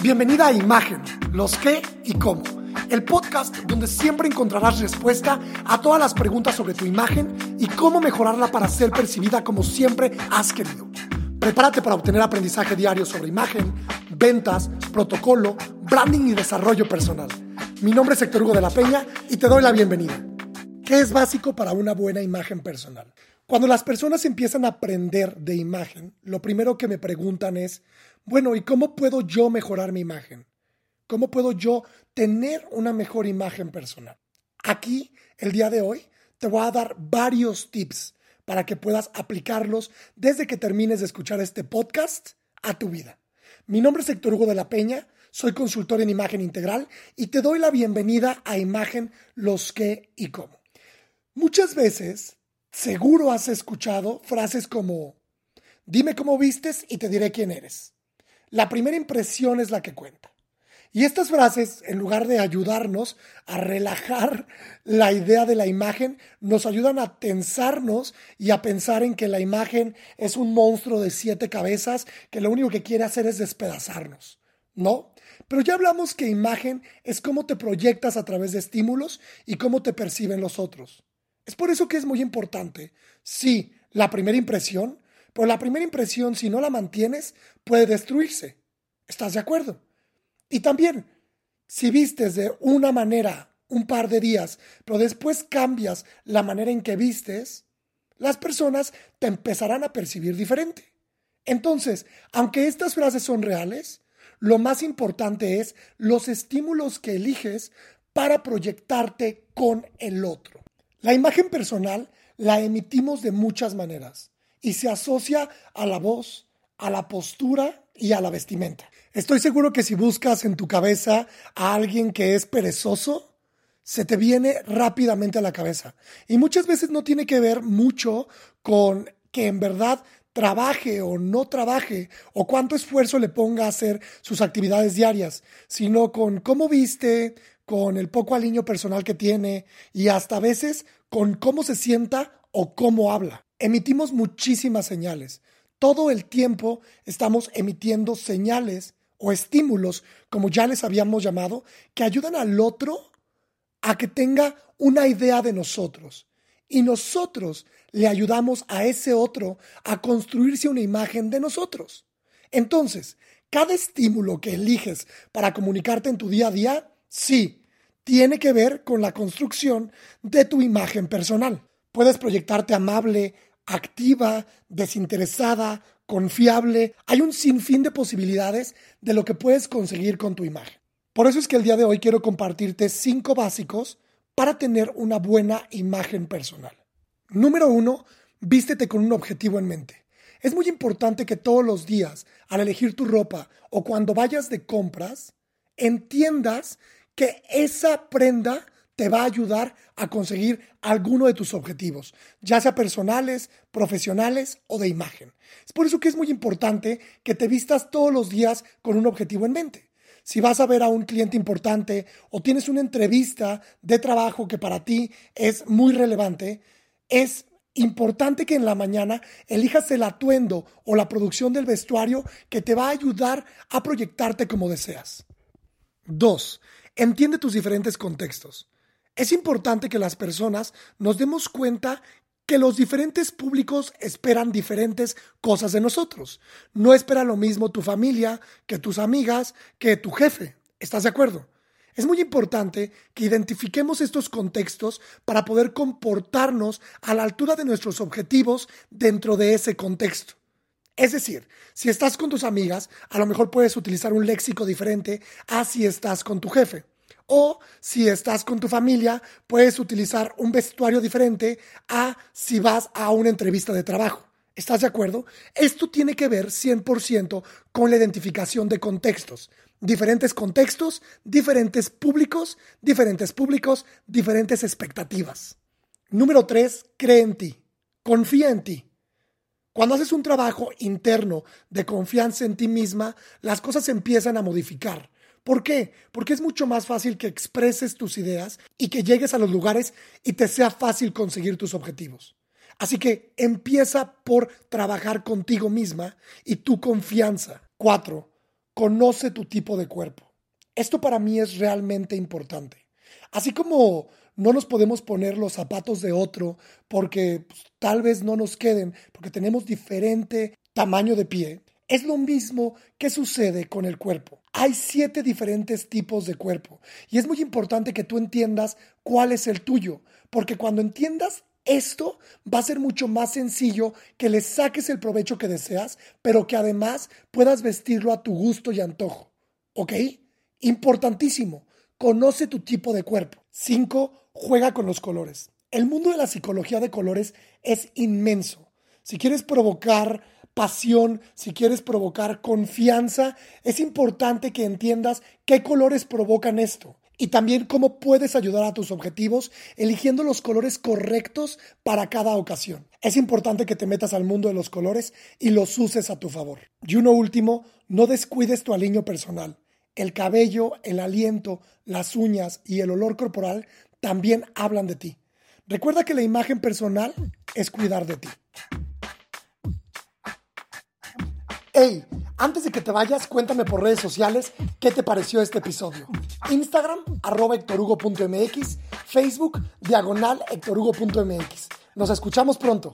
Bienvenida a Imagen, los qué y cómo. El podcast donde siempre encontrarás respuesta a todas las preguntas sobre tu imagen y cómo mejorarla para ser percibida como siempre has querido. Prepárate para obtener aprendizaje diario sobre imagen, ventas, protocolo, branding y desarrollo personal. Mi nombre es Héctor Hugo de la Peña y te doy la bienvenida. ¿Qué es básico para una buena imagen personal? Cuando las personas empiezan a aprender de imagen, lo primero que me preguntan es, bueno, ¿y cómo puedo yo mejorar mi imagen? ¿Cómo puedo yo tener una mejor imagen personal? Aquí, el día de hoy, te voy a dar varios tips para que puedas aplicarlos desde que termines de escuchar este podcast a tu vida. Mi nombre es Héctor Hugo de la Peña, soy consultor en imagen integral y te doy la bienvenida a Imagen Los qué y cómo. Muchas veces Seguro has escuchado frases como, dime cómo vistes y te diré quién eres. La primera impresión es la que cuenta. Y estas frases, en lugar de ayudarnos a relajar la idea de la imagen, nos ayudan a tensarnos y a pensar en que la imagen es un monstruo de siete cabezas que lo único que quiere hacer es despedazarnos. ¿No? Pero ya hablamos que imagen es cómo te proyectas a través de estímulos y cómo te perciben los otros. Es por eso que es muy importante, sí, la primera impresión, pero la primera impresión, si no la mantienes, puede destruirse. ¿Estás de acuerdo? Y también, si vistes de una manera un par de días, pero después cambias la manera en que vistes, las personas te empezarán a percibir diferente. Entonces, aunque estas frases son reales, lo más importante es los estímulos que eliges para proyectarte con el otro. La imagen personal la emitimos de muchas maneras y se asocia a la voz, a la postura y a la vestimenta. Estoy seguro que si buscas en tu cabeza a alguien que es perezoso, se te viene rápidamente a la cabeza. Y muchas veces no tiene que ver mucho con que en verdad trabaje o no trabaje o cuánto esfuerzo le ponga a hacer sus actividades diarias, sino con cómo viste, con el poco aliño personal que tiene y hasta a veces con cómo se sienta o cómo habla. Emitimos muchísimas señales. Todo el tiempo estamos emitiendo señales o estímulos, como ya les habíamos llamado, que ayudan al otro a que tenga una idea de nosotros. Y nosotros le ayudamos a ese otro a construirse una imagen de nosotros. Entonces, cada estímulo que eliges para comunicarte en tu día a día Sí, tiene que ver con la construcción de tu imagen personal. Puedes proyectarte amable, activa, desinteresada, confiable. Hay un sinfín de posibilidades de lo que puedes conseguir con tu imagen. Por eso es que el día de hoy quiero compartirte cinco básicos para tener una buena imagen personal. Número uno, vístete con un objetivo en mente. Es muy importante que todos los días, al elegir tu ropa o cuando vayas de compras, entiendas que esa prenda te va a ayudar a conseguir alguno de tus objetivos, ya sea personales, profesionales o de imagen. Es por eso que es muy importante que te vistas todos los días con un objetivo en mente. Si vas a ver a un cliente importante o tienes una entrevista de trabajo que para ti es muy relevante, es importante que en la mañana elijas el atuendo o la producción del vestuario que te va a ayudar a proyectarte como deseas. 2. Entiende tus diferentes contextos. Es importante que las personas nos demos cuenta que los diferentes públicos esperan diferentes cosas de nosotros. No espera lo mismo tu familia que tus amigas, que tu jefe. ¿Estás de acuerdo? Es muy importante que identifiquemos estos contextos para poder comportarnos a la altura de nuestros objetivos dentro de ese contexto. Es decir, si estás con tus amigas, a lo mejor puedes utilizar un léxico diferente a si estás con tu jefe. O si estás con tu familia, puedes utilizar un vestuario diferente a si vas a una entrevista de trabajo. ¿Estás de acuerdo? Esto tiene que ver 100% con la identificación de contextos. Diferentes contextos, diferentes públicos, diferentes públicos, diferentes expectativas. Número 3. Cree en ti. Confía en ti. Cuando haces un trabajo interno de confianza en ti misma, las cosas empiezan a modificar. ¿Por qué? Porque es mucho más fácil que expreses tus ideas y que llegues a los lugares y te sea fácil conseguir tus objetivos. Así que empieza por trabajar contigo misma y tu confianza. Cuatro, conoce tu tipo de cuerpo. Esto para mí es realmente importante. Así como no nos podemos poner los zapatos de otro porque pues, tal vez no nos queden, porque tenemos diferente tamaño de pie, es lo mismo que sucede con el cuerpo. Hay siete diferentes tipos de cuerpo y es muy importante que tú entiendas cuál es el tuyo, porque cuando entiendas esto va a ser mucho más sencillo que le saques el provecho que deseas, pero que además puedas vestirlo a tu gusto y antojo. ¿Ok? Importantísimo. Conoce tu tipo de cuerpo. 5. Juega con los colores. El mundo de la psicología de colores es inmenso. Si quieres provocar pasión, si quieres provocar confianza, es importante que entiendas qué colores provocan esto y también cómo puedes ayudar a tus objetivos eligiendo los colores correctos para cada ocasión. Es importante que te metas al mundo de los colores y los uses a tu favor. Y uno último, no descuides tu aliño personal. El cabello, el aliento, las uñas y el olor corporal también hablan de ti. Recuerda que la imagen personal es cuidar de ti. Hey, antes de que te vayas, cuéntame por redes sociales qué te pareció este episodio. Instagram, arroba hectorugo.mx, Facebook, diagonal hectorugo.mx. Nos escuchamos pronto.